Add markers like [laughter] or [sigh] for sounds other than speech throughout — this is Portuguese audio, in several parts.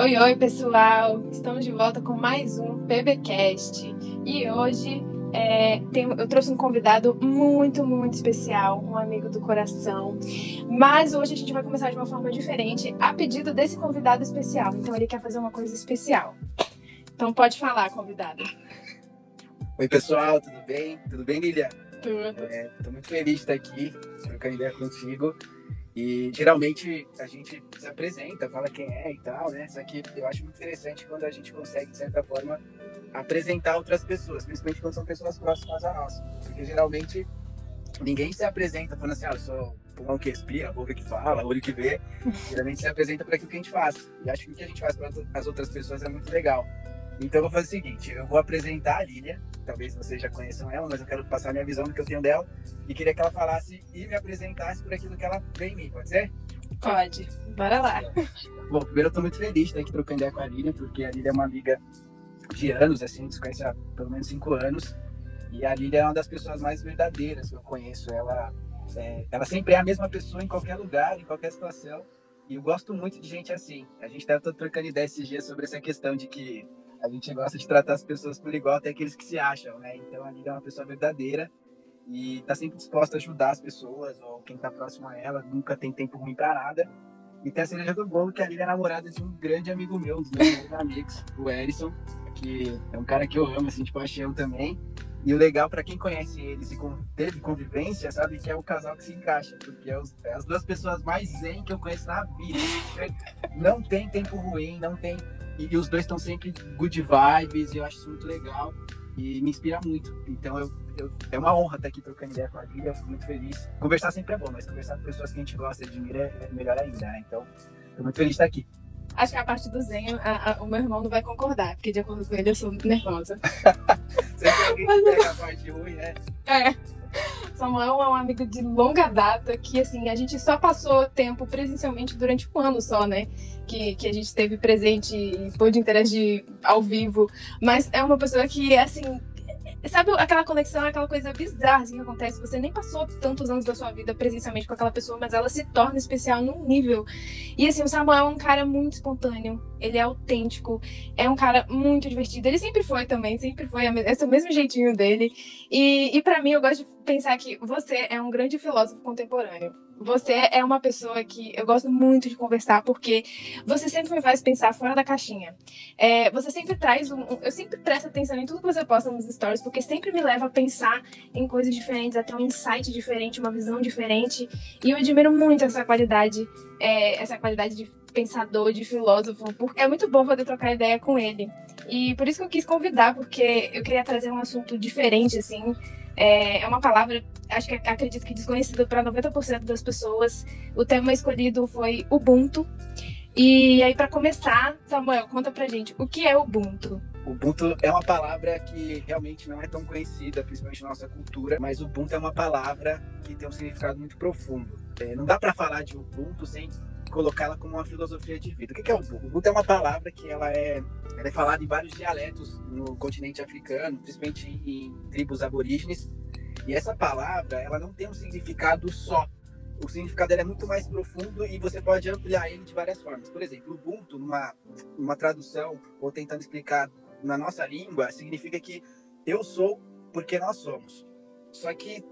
Oi, oi, pessoal! Estamos de volta com mais um PBcast e hoje é, tem, eu trouxe um convidado muito, muito especial, um amigo do coração. Mas hoje a gente vai começar de uma forma diferente, a pedido desse convidado especial. Então ele quer fazer uma coisa especial. Então pode falar, convidado. Oi, pessoal, tudo bem? Tudo bem, Lilia? Tudo. Estou muito feliz de estar aqui, trocando ideia contigo. E geralmente a gente se apresenta, fala quem é e tal, né? Só que eu acho muito interessante quando a gente consegue, de certa forma, apresentar outras pessoas, principalmente quando são pessoas próximas a nós. Porque geralmente ninguém se apresenta falando assim, ah, eu sou pulmão que respira, boca que fala, olho que vê. [laughs] Geralmente se apresenta para aquilo que a gente faz. E acho que o que a gente faz para as outras pessoas é muito legal. Então eu vou fazer o seguinte, eu vou apresentar a Lília, talvez vocês já conheçam ela, mas eu quero passar a minha visão do que eu tenho dela e queria que ela falasse e me apresentasse por aquilo que ela vê em mim, pode ser? Pode, bora lá. [laughs] Bom, primeiro eu tô muito feliz de estar aqui trocando ideia com a Lília, porque a Lília é uma amiga de anos, assim, nos conhece há pelo menos cinco anos, e a Lília é uma das pessoas mais verdadeiras que eu conheço, ela, é, ela sempre é a mesma pessoa em qualquer lugar, em qualquer situação, e eu gosto muito de gente assim. A gente estava trocando ideia esses dias sobre essa questão de que a gente gosta de tratar as pessoas por igual, até aqueles que se acham, né? Então a Lívia é uma pessoa verdadeira e está sempre disposta a ajudar as pessoas ou quem está próximo a ela, nunca tem tempo ruim para nada. E tem a cereja do bolo que a Lívia é namorada de um grande amigo meu, um dos meus amigos, o Erison, que é um cara que eu amo, assim, de paixão também. E o legal para quem conhece eles e teve convivência, sabe, que é o casal que se encaixa, porque é, os, é as duas pessoas mais zen que eu conheço na vida. [laughs] Não tem tempo ruim, não tem e, os dois estão sempre good vibes, e eu acho isso muito legal e me inspira muito. Então eu, eu, é uma honra estar aqui trocando ideia com a eu fico muito feliz. Conversar sempre é bom, mas conversar com pessoas que a gente gosta e admira é, melhor ainda, né? Então, estou muito feliz de estar aqui. Acho que a parte do Zen, a, a, o meu irmão não vai concordar, porque de acordo com ele eu sou nervosa. [laughs] Sempre alguém que pega a parte ruim, né? É. [laughs] Samuel é um amigo de longa data que, assim, a gente só passou tempo presencialmente durante um ano só, né? Que, que a gente esteve presente e pôde interagir ao vivo. Mas é uma pessoa que, assim, Sabe aquela conexão, aquela coisa bizarra assim, que acontece? Você nem passou tantos anos da sua vida presencialmente com aquela pessoa, mas ela se torna especial num nível. E assim, o Samuel é um cara muito espontâneo, ele é autêntico, é um cara muito divertido. Ele sempre foi também, sempre foi esse é o mesmo jeitinho dele. E, e para mim, eu gosto de pensar que você é um grande filósofo contemporâneo. Você é uma pessoa que eu gosto muito de conversar porque você sempre me faz pensar fora da caixinha. É, você sempre traz um, Eu sempre presto atenção em tudo que você posta nos stories porque sempre me leva a pensar em coisas diferentes, a ter um insight diferente, uma visão diferente. E eu admiro muito essa qualidade, é, essa qualidade de pensador, de filósofo. Porque é muito bom poder trocar ideia com ele. E por isso que eu quis convidar, porque eu queria trazer um assunto diferente, assim é, é uma palavra, acho que acredito que desconhecida para 90% das pessoas. O tema escolhido foi Ubuntu. E aí, para começar, Samuel, conta pra gente, o que é Ubuntu? Ubuntu é uma palavra que realmente não é tão conhecida, principalmente na nossa cultura, mas Ubuntu é uma palavra que tem um significado muito profundo. É, não dá para falar de Ubuntu sem colocá-la como uma filosofia de vida. O que é o Ubuntu? Ubuntu é uma palavra que ela é, ela é falada em vários dialetos no continente africano, principalmente em tribos aborígenes. E essa palavra, ela não tem um significado só. O significado dela é muito mais profundo e você pode ampliar ele de várias formas. Por exemplo, Ubuntu, numa, numa tradução, ou tentando explicar na nossa língua, significa que eu sou porque nós somos. Só que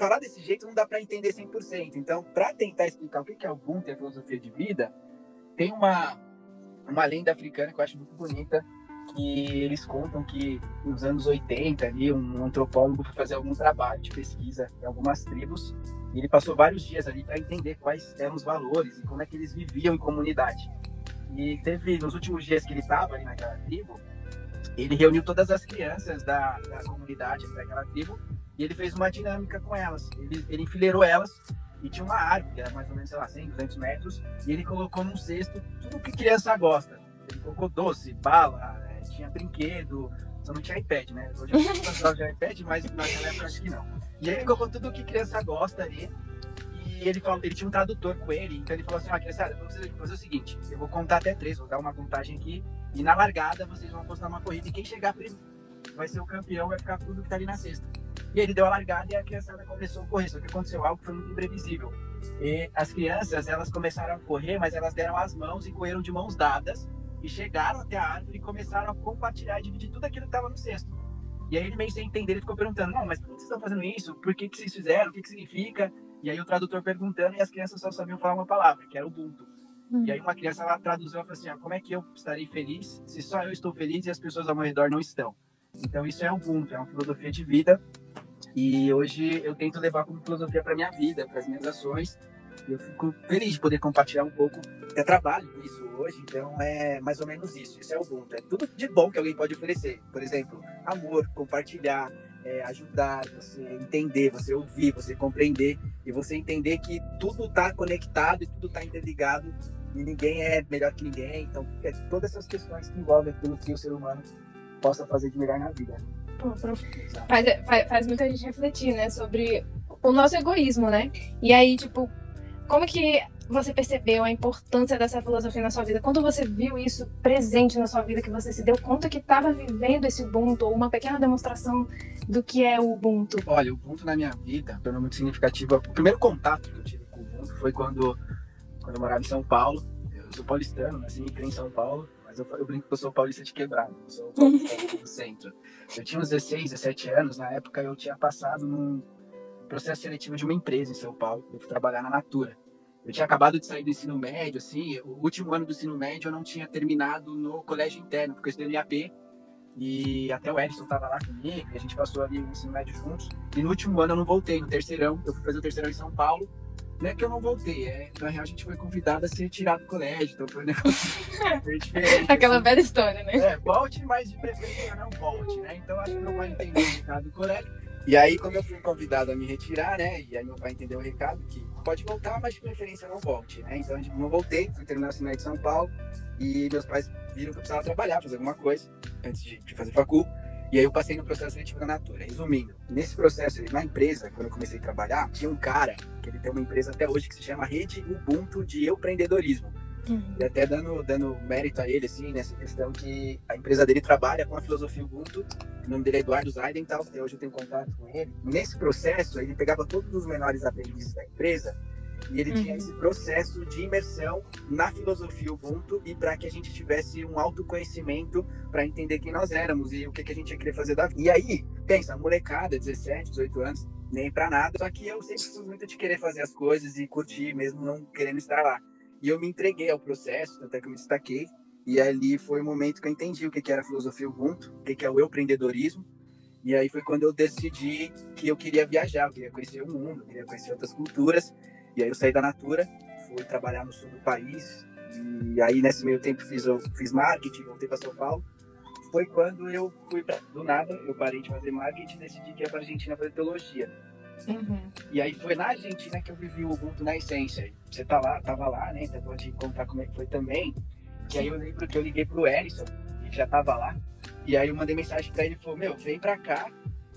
falar desse jeito não dá para entender 100%. Então, para tentar explicar o que é o e a filosofia de vida, tem uma, uma lenda africana que eu acho muito bonita, que eles contam que nos anos 80 ali um antropólogo foi fazer algum trabalho de pesquisa em algumas tribos e ele passou vários dias ali para entender quais eram os valores e como é que eles viviam em comunidade. E teve nos últimos dias que ele estava ali naquela tribo, ele reuniu todas as crianças da, da comunidade daquela tribo e ele fez uma dinâmica com elas. Ele, ele enfileirou elas e tinha uma árvore, que era mais ou menos, sei lá, 100, 200 metros, e ele colocou num cesto tudo que criança gosta. Ele colocou doce, bala, é, tinha brinquedo, só não tinha iPad, né? Hoje eu não de iPad, mas naquela época acho que não. E aí ele colocou tudo que criança gosta ali, e ele falou, ele tinha um tradutor com ele, então ele falou assim, ah, criançada, vamos fazer o seguinte, eu vou contar até três, vou dar uma contagem aqui, e na largada vocês vão apostar uma corrida, e quem chegar primeiro vai ser o campeão, vai ficar tudo que tá ali na cesta. E ele deu a largada e a criançada começou a correr. Só que aconteceu algo que foi muito imprevisível. E as crianças, elas começaram a correr, mas elas deram as mãos e correram de mãos dadas. e chegaram até a árvore e começaram a compartilhar e dividir tudo aquilo que estava no cesto. E aí ele meio sem entender, ele ficou perguntando, não, mas por que vocês estão fazendo isso? Por que, que vocês fizeram? O que, que significa? E aí o tradutor perguntando e as crianças só sabiam falar uma palavra, que era Ubuntu. Hum. E aí uma criança lá traduziu e falou assim, ah, como é que eu estarei feliz se só eu estou feliz e as pessoas ao meu redor não estão? Então isso é Ubuntu, é uma filosofia de vida e hoje eu tento levar como filosofia para minha vida, para as minhas ações. E eu fico feliz de poder compartilhar um pouco. Eu trabalho com isso hoje, então é mais ou menos isso. Isso é o Ubuntu. É tudo de bom que alguém pode oferecer. Por exemplo, amor, compartilhar, é, ajudar, você entender, você ouvir, você compreender e você entender que tudo está conectado e tudo está interligado e ninguém é melhor que ninguém. Então, é todas essas questões que envolvem aquilo que o ser humano possa fazer de melhor na vida. Faz, faz, faz muita gente refletir, né, sobre o nosso egoísmo, né? E aí, tipo, como que você percebeu a importância dessa filosofia na sua vida? Quando você viu isso presente na sua vida, que você se deu conta que estava vivendo esse Ubuntu, ou uma pequena demonstração do que é o Ubuntu? Olha, o Ubuntu na minha vida tornou muito significativo. O primeiro contato que eu tive com o Ubuntu foi quando, quando eu morava em São Paulo. Eu sou paulistano, nasci e em São Paulo. Mas eu, eu, brinco que eu sou paulista de quebrado, eu sou paulista do centro. Eu tinha uns 16, 17 anos, na época eu tinha passado num processo seletivo de uma empresa em São Paulo, eu fui trabalhar na Natura. Eu tinha acabado de sair do ensino médio, assim, o último ano do ensino médio eu não tinha terminado no colégio interno, porque eu estudei no IAP, e até o Edson estava lá comigo, e a gente passou ali o ensino médio juntos. E no último ano eu não voltei, no terceirão, eu fui fazer o terceirão em São Paulo, não é que eu não voltei, é, na real a gente foi convidado a ser tirado do colégio, então foi um negócio [laughs] diferente. Aquela assim. velha história, né? É, volte, mas de preferência não volte, né? Então acho que meu pai entendeu o recado do colégio. E aí, como eu fui convidado a me retirar, né? E aí meu pai entendeu o recado que pode voltar, mas de preferência não volte, né? Então não voltei, fui terminar o ensino de São Paulo e meus pais viram que eu precisava trabalhar, fazer alguma coisa antes de, de fazer facul. E aí eu passei no processo seletivo da Natura. Resumindo, nesse processo, na empresa, quando eu comecei a trabalhar, tinha um cara, que ele tem uma empresa até hoje, que se chama Rede Ubuntu de Empreendedorismo. Uhum. E até dando, dando mérito a ele, assim, nessa questão que a empresa dele trabalha com a filosofia Ubuntu. O nome dele é Eduardo Zaidental, até hoje eu tenho contato com ele. Nesse processo, ele pegava todos os menores aprendizes da empresa e ele uhum. tinha esse processo de imersão na filosofia Ubuntu e para que a gente tivesse um autoconhecimento para entender quem nós éramos e o que, que a gente ia querer fazer da vida. E aí, pensa, molecada, 17, 18 anos, nem para nada. Só que eu sempre fui muito de querer fazer as coisas e curtir, mesmo não querendo estar lá. E eu me entreguei ao processo, até que eu me destaquei. E ali foi o momento que eu entendi o que, que era a filosofia Ubuntu, o que, que é o empreendedorismo. E aí foi quando eu decidi que eu queria viajar, eu queria conhecer o mundo, eu queria conhecer outras culturas. E aí eu saí da Natura, fui trabalhar no sul do país. E aí nesse meio tempo fiz, eu fiz marketing, voltei para São Paulo. Foi quando eu fui pra, do nada, eu parei de fazer marketing e decidi que ia para Argentina fazer teologia. Uhum. E aí foi na Argentina que eu vivi o Ubuntu na essência. Você tá lá, tava lá, né? Então pode contar como é que foi também. Que aí eu lembro que eu liguei pro Erison, que já tava lá. E aí eu mandei mensagem para ele e falou: Meu, vem pra cá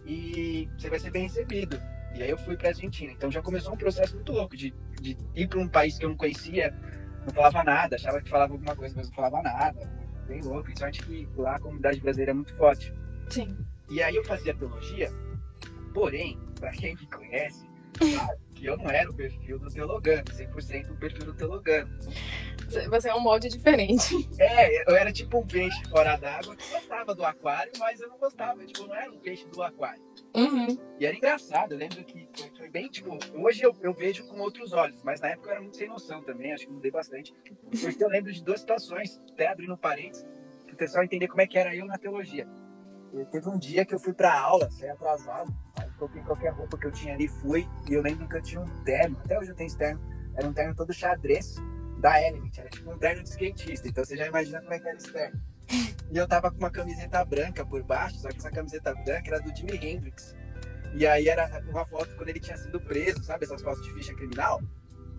e você vai ser bem recebido. E aí eu fui para Argentina. Então já começou um processo muito louco de, de ir para um país que eu não conhecia, não falava nada, achava que falava alguma coisa, mas não falava nada. Bem louco. E sorte que lá a comunidade brasileira é muito forte. Sim. E aí eu fazia teologia, porém, para quem me conhece, [laughs] que eu não era o perfil do teologano, 100% o perfil do teologano. Você é um molde diferente. É, eu era tipo um peixe fora d'água que gostava do aquário, mas eu não gostava, tipo, não era um peixe do aquário. Uhum. E era engraçado, eu lembro que foi, bem, tipo, hoje eu, eu, vejo com outros olhos, mas na época eu era muito sem noção também, acho que mudei bastante. Porque eu lembro de duas situações, até abrindo parênteses, para o pessoal entender como é que era eu na teologia. E teve um dia que eu fui para aula, saí atrasado, coloquei qualquer roupa que eu tinha ali, fui, e eu lembro que eu tinha um terno, até hoje eu tenho esse terno, era um terno todo xadrez, da Element, era tipo um terno de skatista, então você já imagina como é que era esse terno. [laughs] E eu tava com uma camiseta branca por baixo, só que essa camiseta branca era do Jimi Hendrix. E aí era uma foto quando ele tinha sido preso, sabe? Essas fotos de ficha criminal.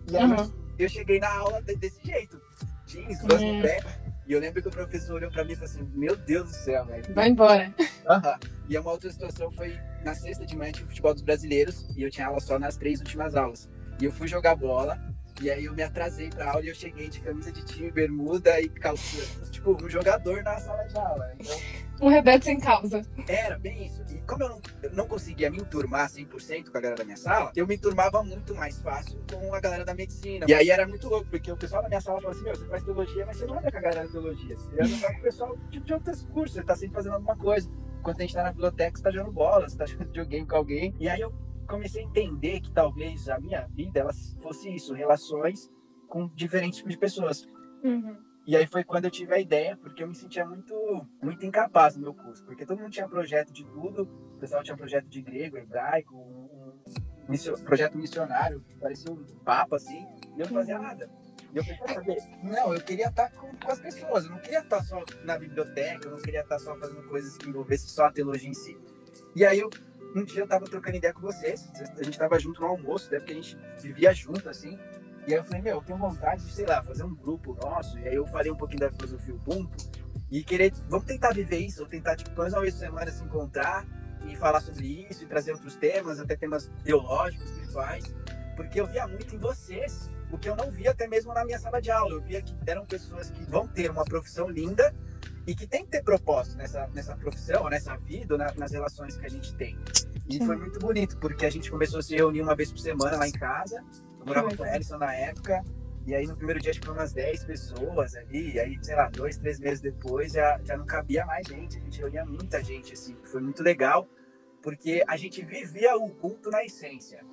E aí uhum. eu cheguei na aula desse jeito. Jeans, duas no pé. E eu lembro que o professor olhou pra mim e falou assim: Meu Deus do céu, velho. Vai embora. Uhum. E uma outra situação foi na sexta de manhã tinha o futebol dos brasileiros e eu tinha aula só nas três últimas aulas. E eu fui jogar bola e aí eu me atrasei pra aula e eu cheguei de camisa de time, bermuda e calça, tipo, um jogador na sala de aula. Então, Um rebelde sem causa. Era bem isso. E como eu não, eu não conseguia me enturmar 100% com a galera da minha sala, eu me enturmava muito mais fácil com a galera da medicina. E aí era muito louco, porque o pessoal da minha sala falava assim: Meu, você faz teologia, mas você não anda com a galera da teologia. Você anda com o pessoal de, de outros cursos, você tá sempre fazendo alguma coisa. Enquanto a gente tá na biblioteca, você tá jogando bola, você tá jogando videogame com alguém. E aí eu comecei a entender que talvez a minha vida ela fosse isso, relações com diferentes tipos de pessoas. Uhum. E aí foi quando eu tive a ideia, porque eu me sentia muito, muito incapaz no meu curso, porque todo mundo tinha projeto de tudo, o pessoal tinha projeto de grego, hebraico, um, um projeto missionário, parecia um papa assim, e eu não fazia nada. E eu falei, saber? Não, eu queria estar com, com as pessoas, eu não queria estar só na biblioteca, eu não queria estar só fazendo coisas que envolvessem só a teologia em si. E aí eu, um dia eu tava trocando ideia com vocês, a gente tava junto no almoço, até porque a gente vivia junto assim, e aí eu falei, meu, eu tenho vontade de, sei lá, fazer um grupo nosso. E aí eu falei um pouquinho da filosofia Ubuntu. E querer, vamos tentar viver isso, ou tentar, tipo, pelo menos semana se encontrar e falar sobre isso, e trazer outros temas, até temas teológicos, espirituais. Porque eu via muito em vocês o que eu não via até mesmo na minha sala de aula. Eu via que eram pessoas que vão ter uma profissão linda e que tem que ter propósito nessa, nessa profissão, nessa vida, na- nas relações que a gente tem. E Sim. foi muito bonito, porque a gente começou a se reunir uma vez por semana lá em casa. Eu morava com o Ellison na época. E aí no primeiro dia acho que foram umas 10 pessoas ali. E aí, sei lá, dois, três meses depois já, já não cabia mais gente. A gente reunia muita gente, assim. Foi muito legal, porque a gente vivia o culto na essência.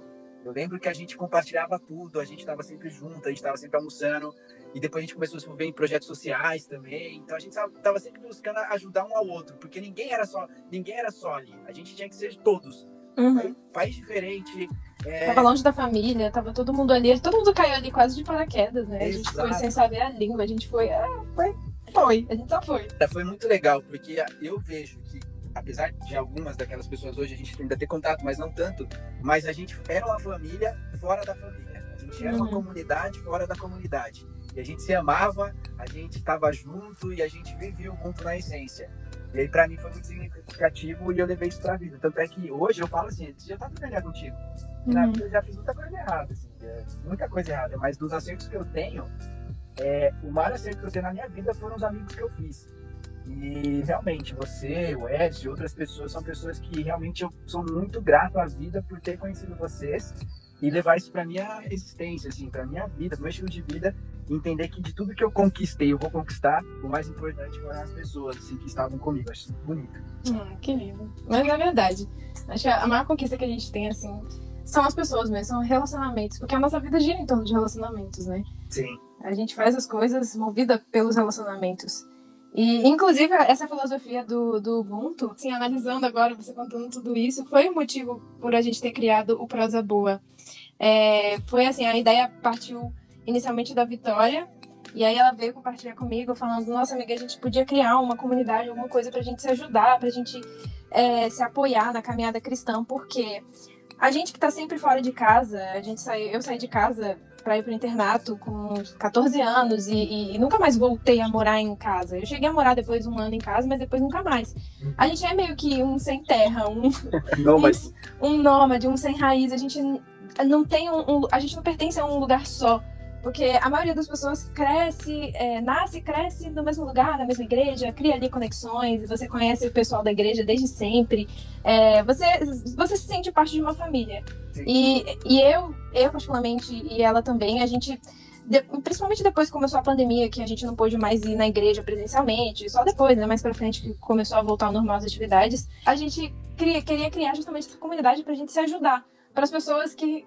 Eu lembro que a gente compartilhava tudo, a gente estava sempre junto, a gente estava sempre almoçando. E depois a gente começou a se envolver em projetos sociais também. Então a gente estava sempre buscando ajudar um ao outro, porque ninguém era só, ninguém era só ali. A gente tinha que ser todos. Uhum. País diferente. é, Tava longe da família, tava todo mundo ali. Todo mundo caiu ali quase de paraquedas, né? A gente foi Exato. sem saber a língua, a gente foi. Ah, foi. Foi. A gente só foi. foi muito legal, porque eu vejo que, apesar de algumas daquelas pessoas hoje a gente ainda ter contato, mas não tanto, mas a gente era uma família fora da família. A gente era uma Uhum. comunidade fora da comunidade. E a gente se amava, a gente estava junto e a gente vivia o mundo na essência. E aí, pra mim, foi muito significativo e eu levei isso pra vida. Tanto é que hoje eu falo assim, já tá tudo bem contigo. E na Uhum. vida eu já fiz muita coisa errada, assim, é, muita coisa errada. Mas dos acertos que eu tenho, é, o maior acerto que eu tenho na minha vida foram os amigos que eu fiz. E realmente, você, o Edson e outras pessoas são pessoas que realmente eu sou muito grato à vida por ter conhecido vocês e levar isso pra minha existência, assim, pra minha vida, pro meu estilo de vida, entender que de tudo que eu conquistei, eu vou conquistar, o mais importante foram as pessoas, assim, que estavam comigo. Acho isso bonito. Ah, que lindo. Mas é verdade. Acho que a maior conquista que a gente tem, assim, são as pessoas mesmo, são relacionamentos. Porque a nossa vida gira em torno de relacionamentos, né? Sim. A gente faz as coisas movida pelos relacionamentos. E, inclusive, essa filosofia do, do Ubuntu, assim, analisando agora, você contando tudo isso, foi o motivo por a gente ter criado o Prosa Boa. É, foi assim, a ideia partiu inicialmente da Vitória, e aí ela veio compartilhar comigo, falando, nossa amiga, a gente podia criar uma comunidade, alguma coisa pra gente se ajudar, pra gente é, se apoiar na caminhada cristã, porque a gente que tá sempre fora de casa, a gente saiu, eu saí de casa para ir pro internato com 14 anos e, e- e nunca mais voltei a morar em casa. Eu cheguei a morar depois um ano em casa, mas depois nunca mais. A gente é meio que um sem terra, um, [laughs] Não, mas um nômade, um sem raiz. A gente não tem um, um- a gente não pertence a um lugar só. Porque a maioria das pessoas cresce, é, nasce e cresce no mesmo lugar, na mesma igreja, cria ali conexões, você conhece o pessoal da igreja desde sempre. É, você, você se sente parte de uma família. Sim. E, e eu, eu particularmente, e ela também, a gente. de- principalmente depois que começou a pandemia, que a gente não pôde mais ir na igreja presencialmente, só depois, né, mais pra frente, que começou a voltar ao normal as atividades, a gente cria- queria criar justamente essa comunidade pra gente se ajudar. Para as pessoas que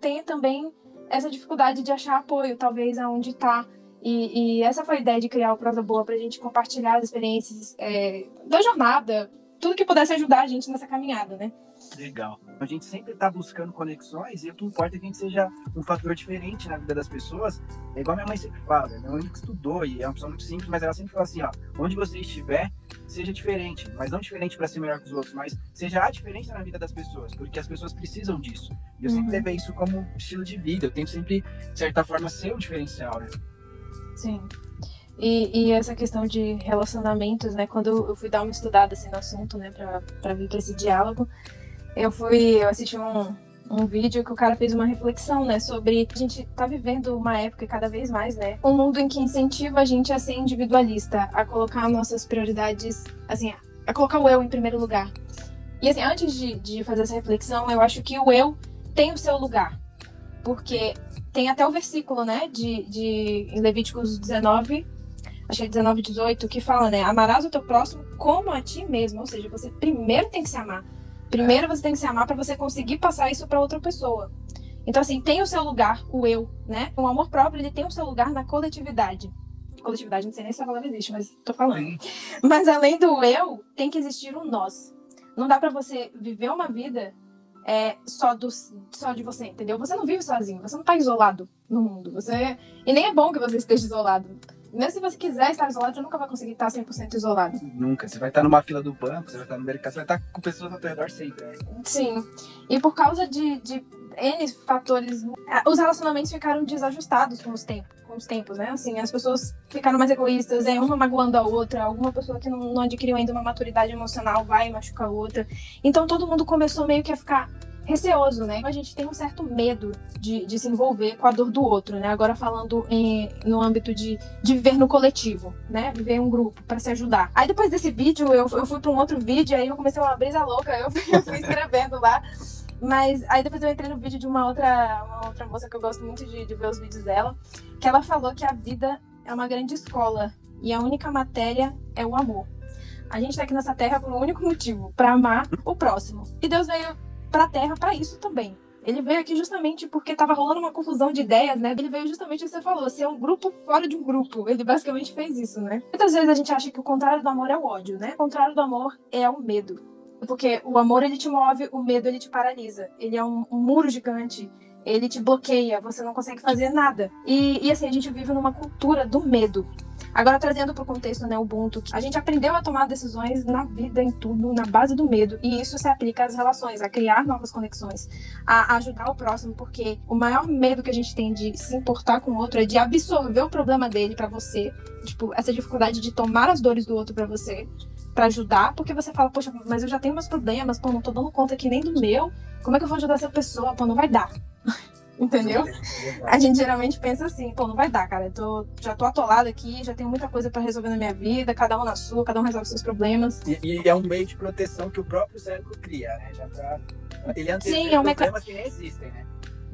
têm também essa dificuldade de achar apoio, talvez, aonde tá. E, e essa foi a ideia de criar o Prosa Boa, pra gente compartilhar as experiências é, da jornada, tudo que pudesse ajudar a gente nessa caminhada, né? Legal. A gente sempre está buscando conexões e o que importa é que a gente seja um fator diferente na vida das pessoas. É igual minha mãe sempre fala. Minha mãe estudou e é uma pessoa muito simples, mas ela sempre fala assim: ó, onde você estiver, seja diferente. Mas não diferente para ser melhor que os outros, mas seja a diferença na vida das pessoas, porque as pessoas precisam disso. E eu sempre Uhum. levei isso como estilo de vida. Eu tento sempre, de certa forma, ser um diferencial, né? Sim. E, e essa questão de relacionamentos, né? Quando eu fui dar uma estudada assim, no assunto, né, pra vir pra esse diálogo, eu fui, eu assisti um, um vídeo que o cara fez uma reflexão, né, sobre a gente tá vivendo uma época cada vez mais, né, um mundo em que incentiva a gente a ser individualista, a colocar nossas prioridades, assim, é colocar o eu em primeiro lugar. E assim, antes de, de fazer essa reflexão, eu acho que o eu tem o seu lugar. Porque tem até o versículo, né, de, de em Levíticos 19, acho que é 19, 18, que fala, né, amarás o teu próximo como a ti mesmo. Ou seja, você primeiro tem que se amar. Primeiro você tem que se amar para você conseguir passar isso para outra pessoa. Então, assim, tem o seu lugar, o eu, né? O amor próprio, ele tem o seu lugar na coletividade. Coletividade, não sei nem se a palavra existe, mas tô falando. Mas além do eu, tem que existir um nós. Não dá para você viver uma vida é, só, do, só de você, entendeu? Você não vive sozinho, você não tá isolado no mundo. Você E nem é bom que você esteja isolado. Mesmo se você quiser estar isolado, você nunca vai conseguir estar 100% isolado. Nunca. Você vai estar numa fila do banco, você vai estar no mercado, você vai estar com pessoas ao teu redor sempre. Né? Sim. E por causa de, de N fatores, os relacionamentos ficaram desajustados com os tempos, com os tempos, né? Assim, as pessoas ficaram mais egoístas, é uma magoando a outra, alguma pessoa que não, não adquiriu ainda uma maturidade emocional vai machucar a outra. Então todo mundo começou meio que a ficar receoso, né? A gente tem um certo medo de, de se envolver com a dor do outro, né? Agora falando em, no âmbito de, de viver no coletivo, né? Viver em um grupo para se ajudar. Aí depois desse vídeo, eu, eu fui para um outro vídeo, aí eu comecei uma brisa louca, eu, eu fui escrevendo lá. Mas aí depois eu entrei no vídeo de uma outra, uma outra moça que eu gosto muito de, de ver os vídeos dela, que ela falou que a vida é uma grande escola e a única matéria é o amor. A gente tá aqui nessa terra por um único motivo, para amar o próximo. E Deus veio para a Terra para isso também. Ele veio aqui justamente porque estava rolando uma confusão de ideias, né? Ele veio justamente o que você falou, ser um grupo fora de um grupo. Ele basicamente fez isso, né? Muitas vezes a gente acha que o contrário do amor é o ódio, né? O contrário do amor é o medo. Porque o amor ele te move, o medo ele te paralisa. Ele é um, um muro gigante. Ele te bloqueia, você não consegue fazer nada. E, e assim, a gente vive numa cultura do medo. Agora, trazendo para o contexto, né, Ubuntu, a gente aprendeu a tomar decisões na vida, em tudo, na base do medo. E isso se aplica às relações, a criar novas conexões, a ajudar o próximo, porque o maior medo que a gente tem de se importar com o outro é de absorver o problema dele para você. Tipo, essa dificuldade de tomar as dores do outro para você para ajudar, porque você fala, poxa, mas eu já tenho meus problemas, pô, não tô dando conta aqui nem do meu, como é que eu vou ajudar essa pessoa? Pô, não vai dar. [laughs] Entendeu? A gente geralmente pensa assim, pô, não vai dar, cara. Eu tô, já tô atolado aqui, já tenho muita coisa para resolver na minha vida, cada um na sua, cada um resolve seus problemas. E, e, é um meio de proteção que o próprio cérebro cria, né? Já pra. Ele Sim, é um problemas que nem existem, né?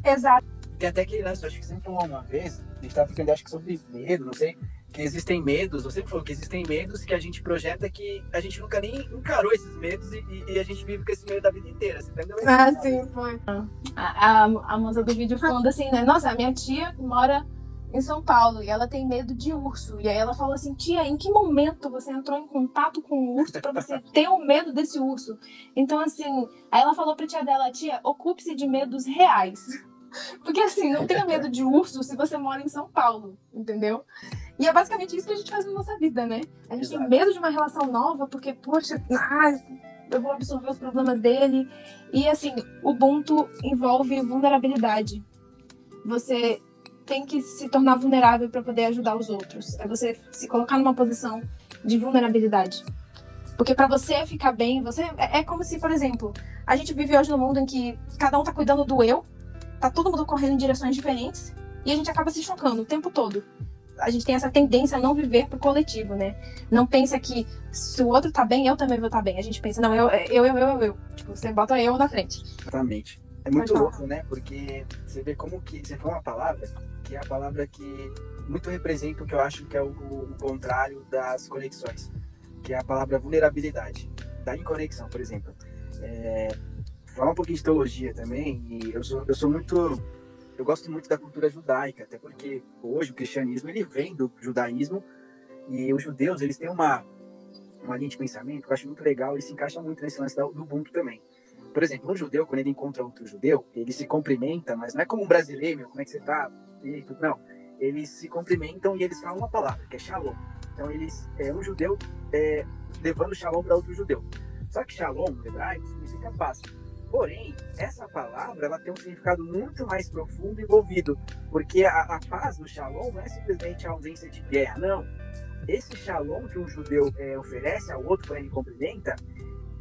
Exato. Tem até aquele lance, acho que você falou uma vez, a gente tava ficando, acho que sobre medo, não sei existem medos, você falou que existem medos que a gente projeta que a gente nunca nem encarou esses medos e, e a gente vive com esse medo da vida inteira, você entendeu? Ah, sim, foi. A, a, a moça do vídeo falando assim, né? Nossa, a minha tia mora em São Paulo e ela tem medo de urso. E aí ela falou assim: Tia, em que momento você entrou em contato com o urso para você ter o medo desse urso? Então, assim, aí ela falou pra tia dela: Tia, ocupe-se de medos reais. Porque assim, não tenha medo de urso se você mora em São Paulo, entendeu? E é basicamente isso que a gente faz na nossa vida, né? A gente Exato. tem medo de uma relação nova porque, poxa, ah, eu vou absorver os problemas dele. E assim, o Ubuntu envolve vulnerabilidade. Você tem que se tornar vulnerável para poder ajudar os outros. É você se colocar numa posição de vulnerabilidade. Porque para você ficar bem, você é, é como se, por exemplo, a gente vive hoje num mundo em que cada um tá cuidando do eu, tá todo mundo correndo em direções diferentes e a gente acaba se chocando o tempo todo a gente tem essa tendência a não viver pro coletivo, né? Não pensa que se o outro tá bem, eu também vou estar tá bem. A gente pensa, não, eu, eu, eu, eu, eu. Tipo, você bota eu na frente. Exatamente. É muito louco, né? Porque você vê como que. Você falou uma palavra, que é a palavra que muito representa o que eu acho que é o, o contrário das conexões, que é a palavra vulnerabilidade. Da inconexão, por exemplo. É, falar um pouquinho de teologia também, e eu sou, eu sou muito eu gosto muito da cultura judaica, até porque hoje o cristianismo ele vem do judaísmo e os judeus eles têm uma uma linha de pensamento que eu acho muito legal e se encaixa muito nesse lance do Ubuntu também. Por exemplo, um judeu, quando ele encontra outro judeu, ele se cumprimenta, mas não é como um brasileiro, meu, como é que você tá? Não. Eles se cumprimentam e eles falam uma palavra, que é shalom. Então, eles, é um judeu é, levando shalom para outro judeu. Só que shalom, no hebraico, significa paz. Porém, essa palavra ela tem um significado muito mais profundo envolvido, porque a, a paz no shalom não é simplesmente a ausência de guerra, não. Esse shalom que um judeu é, oferece ao outro quando ele cumprimenta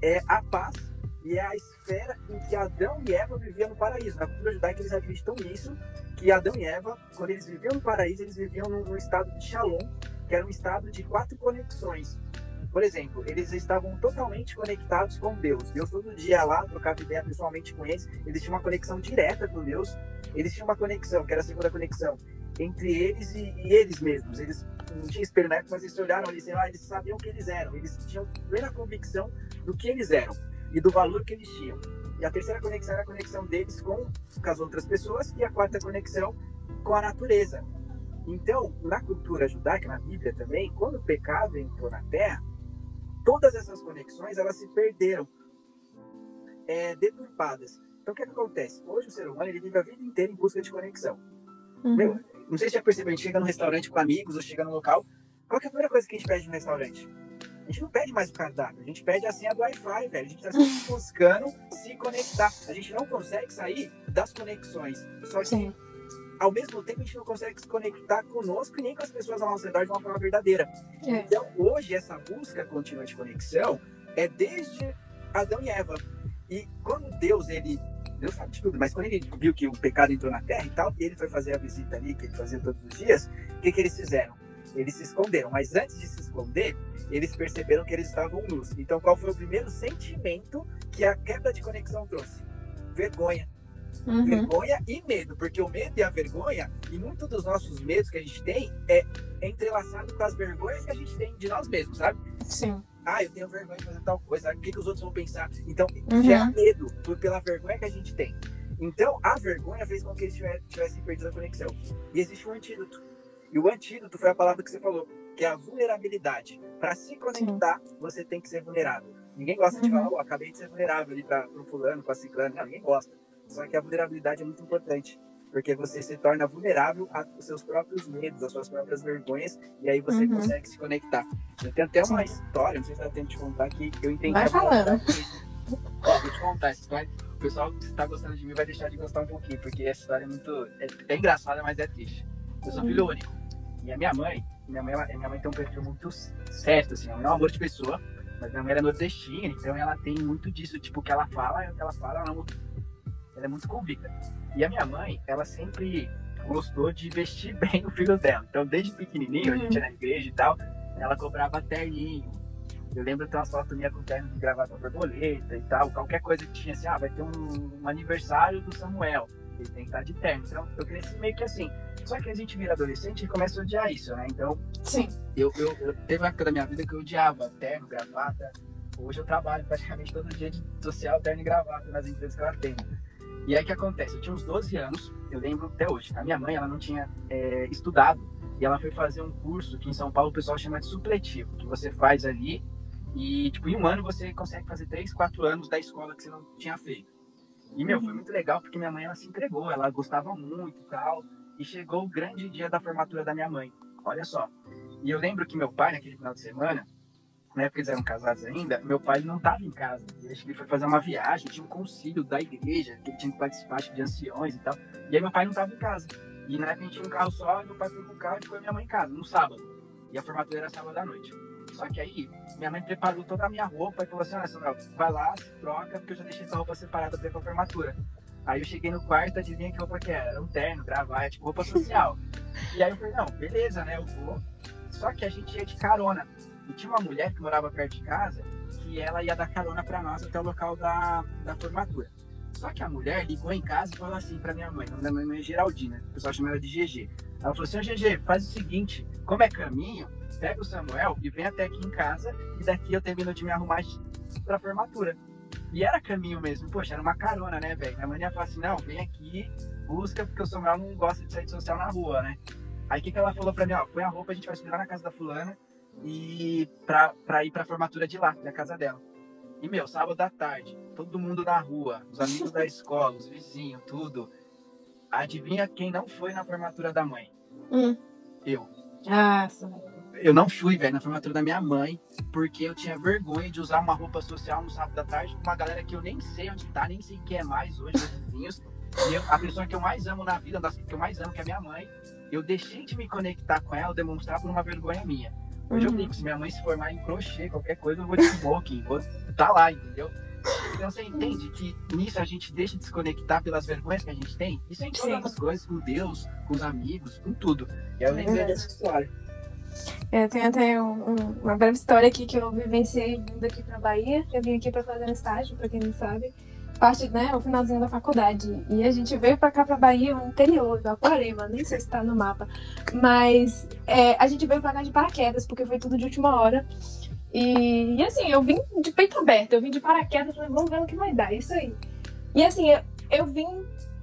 é a paz e é a esfera em que Adão e Eva viviam no paraíso. Na cultura judaica eles acreditam nisso, que Adão e Eva, quando eles viviam no paraíso, eles viviam num, num estado de shalom, que era um estado de quatro conexões Por exemplo, eles estavam totalmente conectados com Deus. Deus todo dia lá, trocava ideia pessoalmente com eles. Eles tinham uma conexão direta com Deus. Eles tinham uma conexão, que era a segunda conexão, entre eles e, e eles mesmos. Eles não tinham espelho mas eles olharam ali, lá, eles sabiam o que eles eram. Eles tinham plena convicção do que eles eram e do valor que eles tinham. E a terceira conexão era a conexão deles com, com as outras pessoas. E a quarta conexão com a natureza. Então, na cultura judaica, na Bíblia também, quando o pecado entrou na Terra, todas essas conexões elas se perderam, é, deturpadas. Então, o que, é que, acontece? Hoje o ser humano ele vive a vida inteira em busca de conexão. Uhum. Meu, não sei se já percebeu, a gente chega no restaurante com amigos ou chega no local, qual é a primeira coisa que a gente pede no restaurante? A gente não pede mais o cardápio, a gente pede a senha do Wi-Fi, velho. A gente tá sempre [laughs] buscando se conectar. A gente não consegue sair das conexões. Só que Sim ao mesmo tempo a gente não consegue se conectar conosco e nem com as pessoas ao nosso redor de uma forma verdadeira. É. Então, hoje, essa busca contínua de conexão é desde Adão e Eva. E quando Deus, ele. Deus sabe de tudo, mas quando ele viu que o pecado entrou na terra e tal, e ele foi fazer a visita ali, que ele fazia todos os dias, o que, que eles fizeram? Eles se esconderam, mas antes de se esconder, eles perceberam que eles estavam nus. Então, qual foi o primeiro sentimento que a quebra de conexão trouxe? Vergonha. Uhum. Vergonha e medo, porque o medo e a vergonha, e muitos dos nossos medos que a gente tem, é entrelaçado com as vergonhas que a gente tem de nós mesmos, sabe? Sim. Ah, eu tenho vergonha de fazer tal coisa, o que, que os outros vão pensar? Então, uhum. gera medo por, pela vergonha que a gente tem. Então, a vergonha fez com que eles tivessem perdido a conexão. E existe um antídoto. E o antídoto foi a palavra que você falou, que é a vulnerabilidade. Para se conectar, Sim. você tem que ser vulnerável. Ninguém gosta uhum. de falar, oh, acabei de ser vulnerável ali para o fulano, para a ciclano. Não, ninguém gosta. Só que a vulnerabilidade é muito importante, porque você se torna vulnerável aos seus próprios medos, às suas próprias vergonhas, e aí você uhum. consegue se conectar. Eu tenho até uma história, não sei se dá tempo de contar, que eu entendi. Vai falando. Ó, vou te contar essa história. O pessoal que está gostando de mim vai deixar de gostar um pouquinho, porque essa história é muito. É, é engraçada, mas é triste. Eu sou filho único. E a minha mãe, minha mãe, minha mãe tem um perfil muito certo, assim, ela é um amor de pessoa, mas minha mãe é nordestina, então ela tem muito disso, tipo, o que ela fala, é o que ela fala, ela não ela é muito convicta. E a minha mãe, ela sempre gostou de vestir [laughs] bem o filho dela. Então, desde pequenininho, a gente ia na igreja e tal, ela cobrava terninho. Eu lembro de ter uma foto minha com terno de gravata borboleta e tal. Qualquer coisa que tinha assim, ah, vai ter um, um aniversário do Samuel. Ele tem que estar de terno. Então, eu cresci meio que assim. Só que a gente vira adolescente e começa a odiar isso, né? Então, Sim. Eu, eu, eu teve uma época da minha vida que eu odiava terno, gravata. Hoje eu trabalho praticamente todo dia de social, terno e gravata nas empresas que ela tem. E aí o que acontece? Eu tinha uns 12 anos, eu lembro até hoje. A minha mãe, ela não tinha é, estudado e ela foi fazer um curso que em São Paulo o pessoal chama de supletivo, que você faz ali e, tipo, em um ano você consegue fazer 3, 4 anos da escola que você não tinha feito. E, meu, foi uhum. muito legal porque minha mãe, ela se entregou, ela gostava muito e tal. E chegou o grande dia da formatura da minha mãe. Olha só. E eu lembro que meu pai, naquele final de semana, na época eles eram casados ainda, meu pai não estava em casa. Que ele foi fazer uma viagem, tinha um concílio da igreja, que ele tinha que participar de anciões e tal. E aí meu pai não estava em casa. E na época a gente tinha um carro só, meu pai foi com o carro e ficou minha mãe em casa, no sábado. E a formatura era sábado à noite. Só que aí, minha mãe preparou toda a minha roupa e falou assim: Olha, Samuel, vai lá, se troca, porque eu já deixei essa roupa separada para ir pra formatura. Aí eu cheguei no quarto, adivinha que roupa que era? Era um terno, gravata, tipo roupa social. e aí eu falei: Não, beleza, né? Eu vou. Só que a gente ia de carona. E tinha uma mulher que morava perto de casa que ela ia dar carona para nós até o local da, da formatura. Só que a mulher ligou em casa e falou assim para minha mãe, minha mãe é Geraldina, o pessoal chama ela de GG. Ela falou assim: GG, faz o seguinte, como é caminho, pega o Samuel e vem até aqui em casa e daqui eu termino de me arrumar pra formatura. E era caminho mesmo, poxa, era uma carona, né, velho? Minha mãe ia falar assim: não, vem aqui, busca, porque o Samuel não gosta de sair social na rua, né? Aí o que, que ela falou pra mim? Ó, põe a roupa, a gente vai lá na casa da fulana e pra, pra ir pra formatura de lá, da casa dela. E, meu, sábado à tarde, todo mundo na rua, os amigos da escola, os vizinhos, tudo. Adivinha quem não foi na formatura da mãe? Hum. Eu. Nossa. Eu não fui, velho, na formatura da minha mãe, porque eu tinha vergonha de usar uma roupa social no sábado à tarde com uma galera que eu nem sei onde tá, nem sei quem é mais hoje, os vizinhos. E eu, a pessoa que eu mais amo na vida, das que eu mais amo, que é minha mãe, eu deixei de me conectar com ela, demonstrar por uma vergonha minha. Hoje eu brinco, se minha mãe se formar em crochê, qualquer coisa, eu vou de smoking, vou tá lá, entendeu? Então você entende que nisso a gente deixa de se conectar pelas vergonhas que a gente tem? Isso em todas as coisas, com Deus, com os amigos, com tudo. E eu lembrei dessa história. É, tem até um, um, uma breve história aqui que eu vivenciei vindo aqui pra Bahia. Eu vim aqui pra fazer um estágio, pra quem não sabe. Parte, né, o finalzinho da faculdade. E a gente veio pra cá, pra Bahia, no interior, do Aquarema, nem sei se tá no mapa. Mas é, a gente veio pra cá de paraquedas, porque foi tudo de última hora. E, e, assim, eu vim de peito aberto, eu vim de paraquedas, falei, vamos ver o que vai dar, isso aí. E assim, eu, eu vim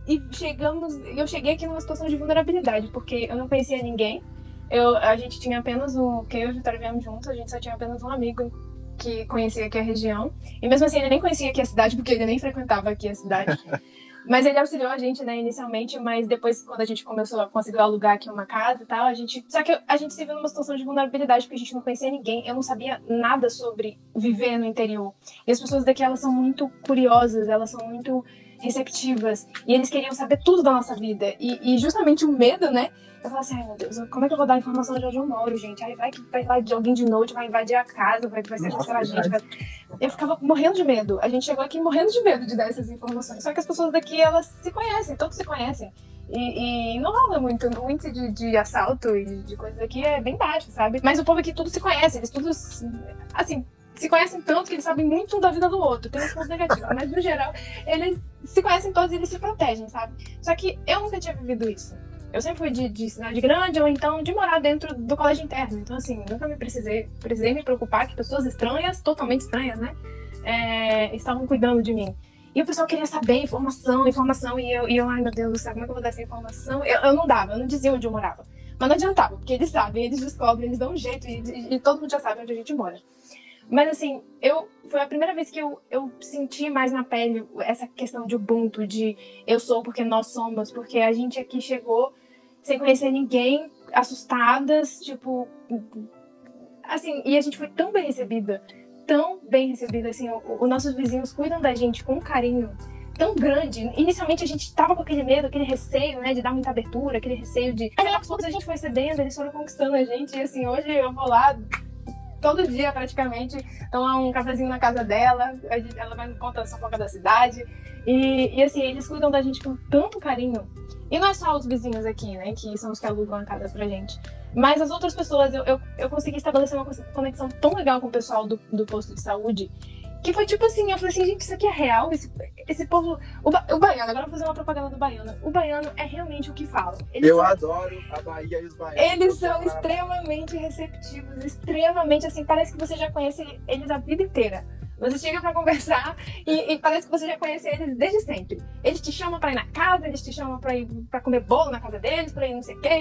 e chegamos, eu cheguei aqui numa situação de vulnerabilidade, porque eu não conhecia ninguém. Eu, a gente tinha apenas um, que eu e o Vitória viemos juntos, a gente só tinha apenas um amigo que conhecia aqui a região. E mesmo assim, ele nem conhecia aqui a cidade, porque ele nem frequentava aqui a cidade. [laughs] Mas ele auxiliou a gente, né, inicialmente, mas depois, quando a gente começou a conseguir alugar aqui uma casa e tal, a gente. Só que a gente se viu numa situação de vulnerabilidade, porque a gente não conhecia ninguém. Eu não sabia nada sobre viver no interior. E as pessoas daqui, elas são muito curiosas, elas são muito receptivas. E eles queriam saber tudo da nossa vida. E, e justamente o medo, né? Eu falava assim, ai meu Deus, como é que eu vou dar informação de onde eu moro, gente? Aí vai que vai de alguém de noite, vai invadir a casa, vai, vai sequestrar a gente. Vai... Eu ficava morrendo de medo. A gente chegou aqui morrendo de medo de dar essas informações. Só que as pessoas daqui, elas se conhecem, todos se conhecem. E, e, não rola muito. O índice de, de assalto e de coisas aqui é bem baixo, sabe? Mas o povo aqui tudo se conhece, eles todos. Assim, se conhecem tanto que eles sabem muito um da vida do outro. Tem uns pontos negativos, mas no geral, eles se conhecem todos e eles se protegem, sabe? Só que eu nunca tinha vivido isso. Eu sempre fui de, de, cidade grande ou então de morar dentro do colégio interno. Então, assim, nunca me precisei, precisei me preocupar que pessoas estranhas, totalmente estranhas, né? É, estavam cuidando de mim. E o pessoal queria saber informação, informação, e eu, e eu ai meu Deus do céu, como é que eu vou dar essa informação? Eu, eu não dava, eu não dizia onde eu morava. Mas não adiantava, porque eles sabem, eles descobrem, eles dão um jeito, e, e, e todo mundo já sabe onde a gente mora. Mas assim, eu foi a primeira vez que eu, eu senti mais na pele essa questão de Ubuntu, de eu sou porque nós somos, porque a gente aqui chegou sem conhecer ninguém, assustadas, tipo. Assim, e a gente foi tão bem recebida, tão bem recebida, assim, os nossos vizinhos cuidam da gente com um carinho tão grande. Inicialmente a gente tava com aquele medo, aquele receio, né, de dar muita abertura, aquele receio de. Mas aos poucos a gente foi cedendo, eles foram conquistando a gente, e assim, hoje eu vou lá todo dia praticamente, tomar um cafezinho na casa dela, ela vai me contar a fofoca da cidade. E, e assim, eles cuidam da gente com tanto carinho. E não é só os vizinhos aqui, né, que são os que alugam a casa pra gente. Mas as outras pessoas, eu, eu, eu consegui estabelecer uma conexão tão legal com o pessoal do, do posto de saúde que foi tipo assim, eu falei assim, gente, isso aqui é real? Esse, esse povo. O, ba... o baiano, agora eu vou fazer uma propaganda do baiano. O baiano é realmente o que fala. Eles eu são... adoro a Bahia e os baianos. Eles são extremamente receptivos, extremamente assim, parece que você já conhece eles a vida inteira. Você chega para conversar e, e, parece que você já conhece eles desde sempre. Eles te chamam para ir na casa, eles te chamam para ir para comer bolo na casa deles, para ir não sei o quê.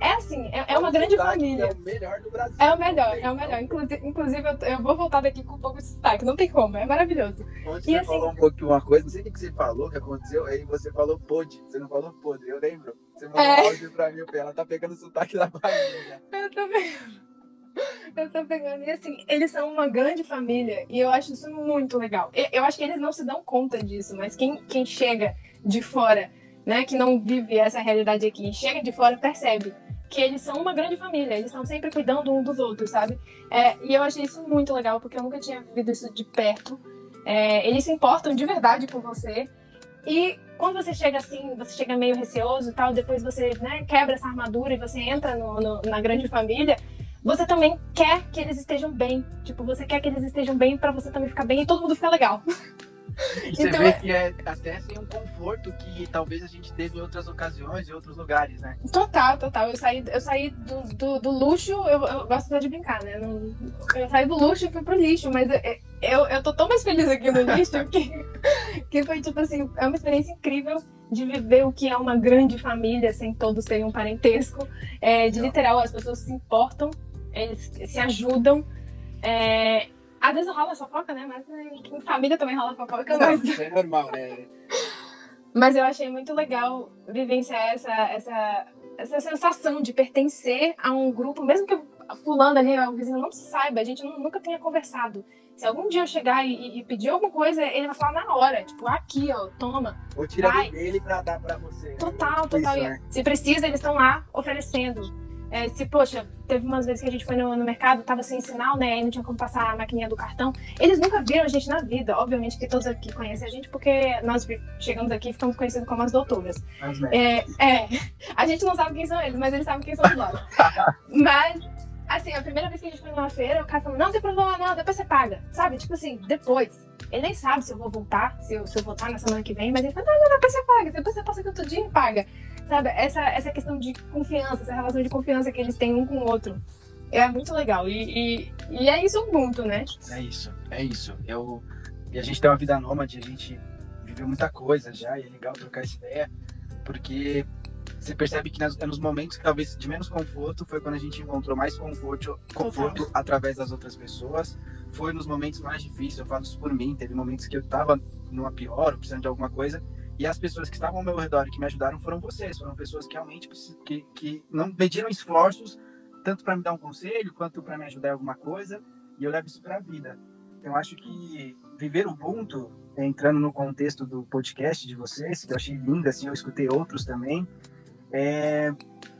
É assim, é, é uma grande família. É o melhor do Brasil. É o melhor, é o melhor. Inclusive, inclusive eu, eu, vou voltar daqui com um pouco de sotaque, não tem como, é maravilhoso. Ontem e você assim, falou um pouco uma coisa, não sei o que você falou, que aconteceu, aí você falou pode, você não falou podre, eu lembro. Você mandou é. um áudio pra mim, ela tá pegando o sotaque da Bahia. [laughs] Eu vendo. [laughs] Eu tô pegando. E assim, eles são uma grande família. E eu acho isso muito legal. Eu acho que eles não se dão conta disso, mas quem, quem chega de fora, né, que não vive essa realidade aqui, chega de fora, percebe que eles são uma grande família. Eles estão sempre cuidando um dos outros, sabe? É, e eu achei isso muito legal, porque eu nunca tinha vivido isso de perto. É, eles se importam de verdade com você. E quando você chega assim, você chega meio receoso e tal, depois você né, quebra essa armadura e você entra no, no, na grande família, você também quer que eles estejam bem. Tipo, você quer que eles estejam bem para você também ficar bem e todo mundo ficar legal. [laughs] Você então, vê é que é até assim um conforto que talvez a gente teve em outras ocasiões, em outros lugares, né? Total, total. Eu saí, eu saí do, do, do luxo, eu, eu, gosto de brincar, né? eu saí do luxo e fui pro lixo, mas eu, eu, eu tô tão mais feliz aqui no lixo que, [laughs] que foi tipo assim, é uma experiência incrível de viver o que é uma grande família sem todos terem um parentesco. É, de literal, as pessoas se importam eles se ajudam. É, às vezes rola fofoca, né? Mas em família também rola fofoca. Não, mas... é normal, né? Mas eu achei muito legal vivenciar essa, essa, essa sensação de pertencer a um grupo, mesmo que fulano ali, o vizinho, não saiba, a gente nunca tenha conversado. Se algum dia eu chegar e, e, pedir alguma coisa, ele vai falar na hora. Tipo, aqui, ó, toma. Ou tira dele pra dar pra você. Total, total. Isso, né? Se precisa, eles estão lá oferecendo. É, se, poxa, teve umas vezes que a gente foi no, no mercado, tava sem sinal, né? E não tinha como passar a maquininha do cartão. Eles nunca viram a gente na vida. Obviamente que todos aqui conhecem a gente, porque nós chegamos aqui e ficamos conhecidos como as doutoras. É, é, [laughs] a gente não sabe quem são eles, mas eles sabem quem somos nós. [laughs] mas, assim, a primeira vez que a gente foi numa feira, o cara falou, não, tem problema não, depois você paga. Sabe? Tipo assim, depois. Ele nem sabe se eu vou voltar, se eu, se eu voltar na semana que vem, mas ele fala, não, não, depois você paga, depois você passa aqui outro dia e paga. Sabe? Essa, essa questão de confiança, essa relação de confiança que eles têm um com o outro. É muito legal. E, e, e é isso o Ubuntu, né? É isso, é isso. Eu, e a gente tem uma vida nômade, a gente viveu muita coisa já, e é legal trocar essa ideia, porque você percebe que nas, é nos momentos que talvez de menos conforto foi quando a gente encontrou mais conforto, conforto através das outras pessoas. Foi nos momentos mais difíceis, eu falo isso por mim, teve momentos que eu tava numa pior, precisando de alguma coisa, e as pessoas que estavam ao meu redor e que me ajudaram foram vocês, foram pessoas que realmente que, que não mediram esforços tanto para me dar um conselho quanto para me ajudar em alguma coisa, e eu levo isso para a vida. Eu acho que viver Ubuntu, entrando no contexto do podcast de vocês, que eu achei lindo, assim, eu escutei outros também, é...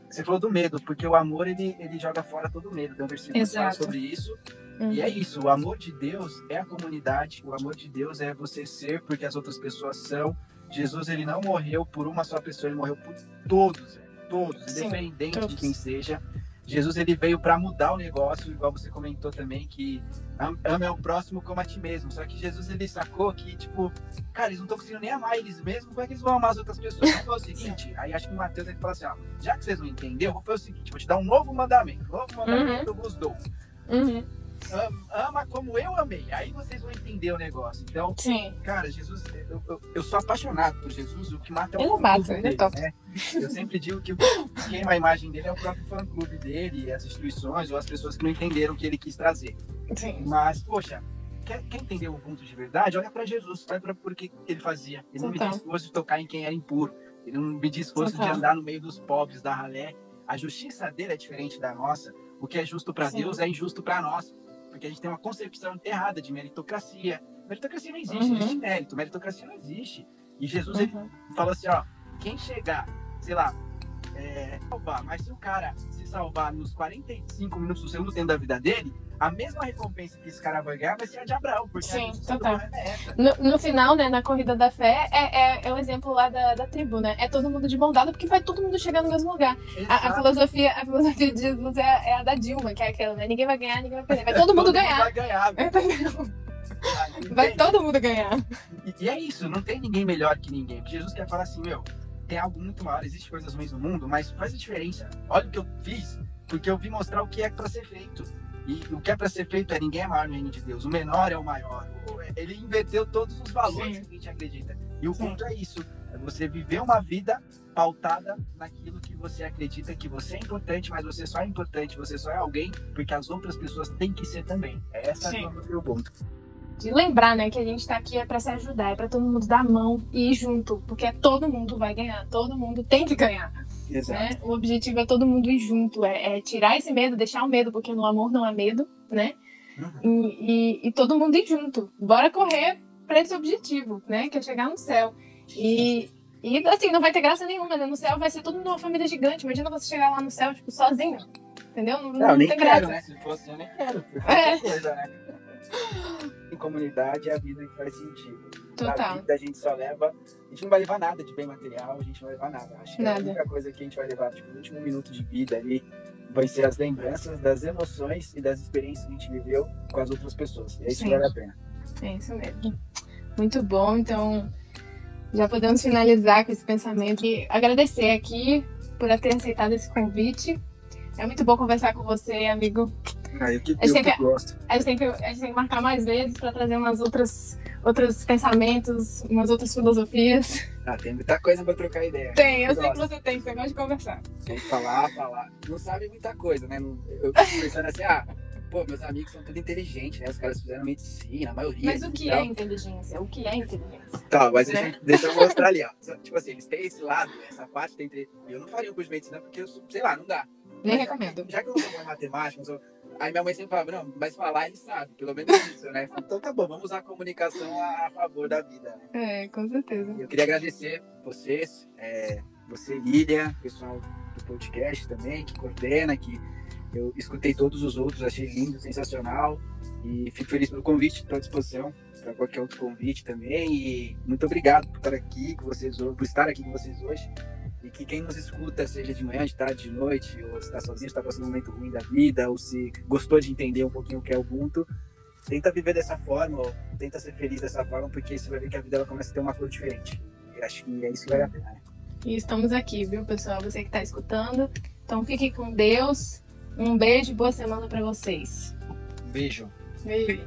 você falou do medo, porque o amor, ele, ele joga fora todo o medo. Tem um versículo que fala sobre isso, Uhum. E é isso, o amor de Deus é a comunidade, o amor de Deus é você ser porque as outras pessoas são. Jesus, ele não morreu por uma só pessoa, ele morreu por todos, todos, Sim, independente todos. de quem seja. Jesus ele veio para mudar o negócio, igual você comentou também, que ama o próximo como a ti mesmo. Só que Jesus ele sacou que, tipo, cara, eles não estão conseguindo nem amar eles mesmos, como é que eles vão amar as outras pessoas? Então foi o seguinte, aí acho que o Mateus ele fala assim: ó, já que vocês não entenderam, vou fazer o seguinte, vou te dar um novo mandamento. Um novo mandamento uhum. eu vos dou. Uhum ama como eu amei. Aí vocês vão entender o negócio. Então, Sim. cara, Jesus, eu, eu, eu, sou apaixonado por Jesus. O que mata é o ele é top. Né? Eu sempre digo que quem a imagem dele é o próprio fã-clube dele, as instituições ou as pessoas que não entenderam o que ele quis trazer. Sim. Mas, poxa, quer, quer entender o ponto de verdade? Olha para Jesus, olha para o que ele fazia. Ele não me disse esforço de tocar em quem era impuro. Ele não me disse esforço de andar no meio dos pobres, da ralé. A justiça dele é diferente da nossa. O que é justo para Deus é injusto para nós porque a gente tem uma concepção errada de meritocracia. Meritocracia não existe, uhum. existe mérito, meritocracia não existe. E Jesus uhum. ele fala assim, ó, quem chegar, sei lá, é, salvar, mas se o cara se salvar nos 45 minutos do segundo tempo da vida dele, a mesma recompensa que esse cara vai ganhar vai ser a de Abraão, porque Sim, total. É no, no, final, né, na corrida da fé, é, é, é o exemplo lá da, da tribo, né? É todo mundo de bom dado, porque vai todo mundo chegar no mesmo lugar. A, a, filosofia, a filosofia de Jesus é, é, a da Dilma, que é aquela, né? Ninguém vai ganhar, ninguém vai perder. Vai todo mundo ganhar. Vai ganhar. vai todo mundo ganhar. E, e é isso, não tem ninguém melhor que ninguém. Jesus quer falar assim, meu, tem algo muito maior, existem coisas ruins no mundo, mas faz a diferença. Olha o que eu fiz, porque eu vim mostrar o que é para ser feito. E o que é para ser feito é ninguém é maior no reino de Deus. O menor é o maior. Ele inverteu todos os valores Sim. que a gente acredita. E o Sim. ponto é isso: é você viver uma vida pautada naquilo que você acredita que você é importante, mas você só é importante, você só é alguém porque as outras pessoas têm que ser também. É essa Sim. é o ponto. De lembrar, né, que a gente tá aqui é para se ajudar, é para todo mundo dar a mão e ir junto, porque todo mundo vai ganhar, todo mundo tem que ganhar. Né? O objetivo é todo mundo ir junto, é, é, tirar esse medo, deixar o medo, porque no amor não há medo, né? Uhum. E, e, e, todo mundo ir junto. Bora correr para esse objetivo, né? Que é chegar no céu. E, e assim, não vai ter graça nenhuma, né? No céu vai ser todo mundo uma família gigante. Imagina você chegar lá no céu, tipo, sozinho. Entendeu? Não, não, não nem tem quero, graça. né? Se fosse, eu nem quero. É. Coisa, né? [laughs] Em comunidade é a vida que faz sentido. Total. A vida a gente só leva. A gente não vai levar nada de bem material, a gente não vai levar nada. Acho que nada. a única coisa que a gente vai levar, tipo, no último minuto de vida ali, vai ser as lembranças das emoções e das experiências que a gente viveu com as outras pessoas. E é isso que vale a pena. É isso mesmo. Muito bom, então já podemos finalizar com esse pensamento e agradecer aqui por ter aceitado esse convite. É muito bom conversar com você, amigo. Ah, eu que, que gosto. A gente, tem que, a gente tem que marcar mais vezes para trazer umas outras, outros pensamentos, umas outras filosofias. Ah, tem muita coisa para trocar ideia. Tem, eu, eu sei que você tem, você gosta de conversar. Tem que falar, falar. Não sabe muita coisa, né? Eu fico pensando assim, ah, pô, meus amigos são tudo inteligentes, né? Os caras fizeram medicina, a maioria. Mas o que é inteligência? O que é inteligência? Tá, mas né? deixa, deixa, eu [laughs] mostrar ali, ó. Tipo assim, eles têm esse lado, essa parte tem. Eu não faria um curso de medicina porque, eu, sei lá, não dá. Nem mas, recomendo. Já que eu não sou matemática, não sou Aí minha mãe sempre falava, não, mas falar ele sabe, pelo menos isso, né? Então tá bom, vamos usar a comunicação a, favor da vida, né? É, com certeza. Eu queria agradecer vocês, é, você, Lilian, pessoal do podcast também, que coordena, que eu escutei todos os outros, achei lindo, sensacional. E fico feliz pelo convite, estou à disposição para qualquer outro convite também. E muito obrigado por estar aqui com vocês hoje, por estar aqui com vocês hoje. E que quem nos escuta, seja de manhã, de tarde, de noite, ou se está sozinho, está passando um momento ruim da vida, ou se gostou de entender um pouquinho o que é Ubuntu, tenta viver dessa forma, ou tenta ser feliz dessa forma, porque você vai ver que a vida ela começa a ter uma cor diferente. E acho que é isso que vale a pena. E estamos aqui, viu, pessoal? Você que está escutando. Então fique com Deus. Um beijo e boa semana para vocês. Beijo. Beijo.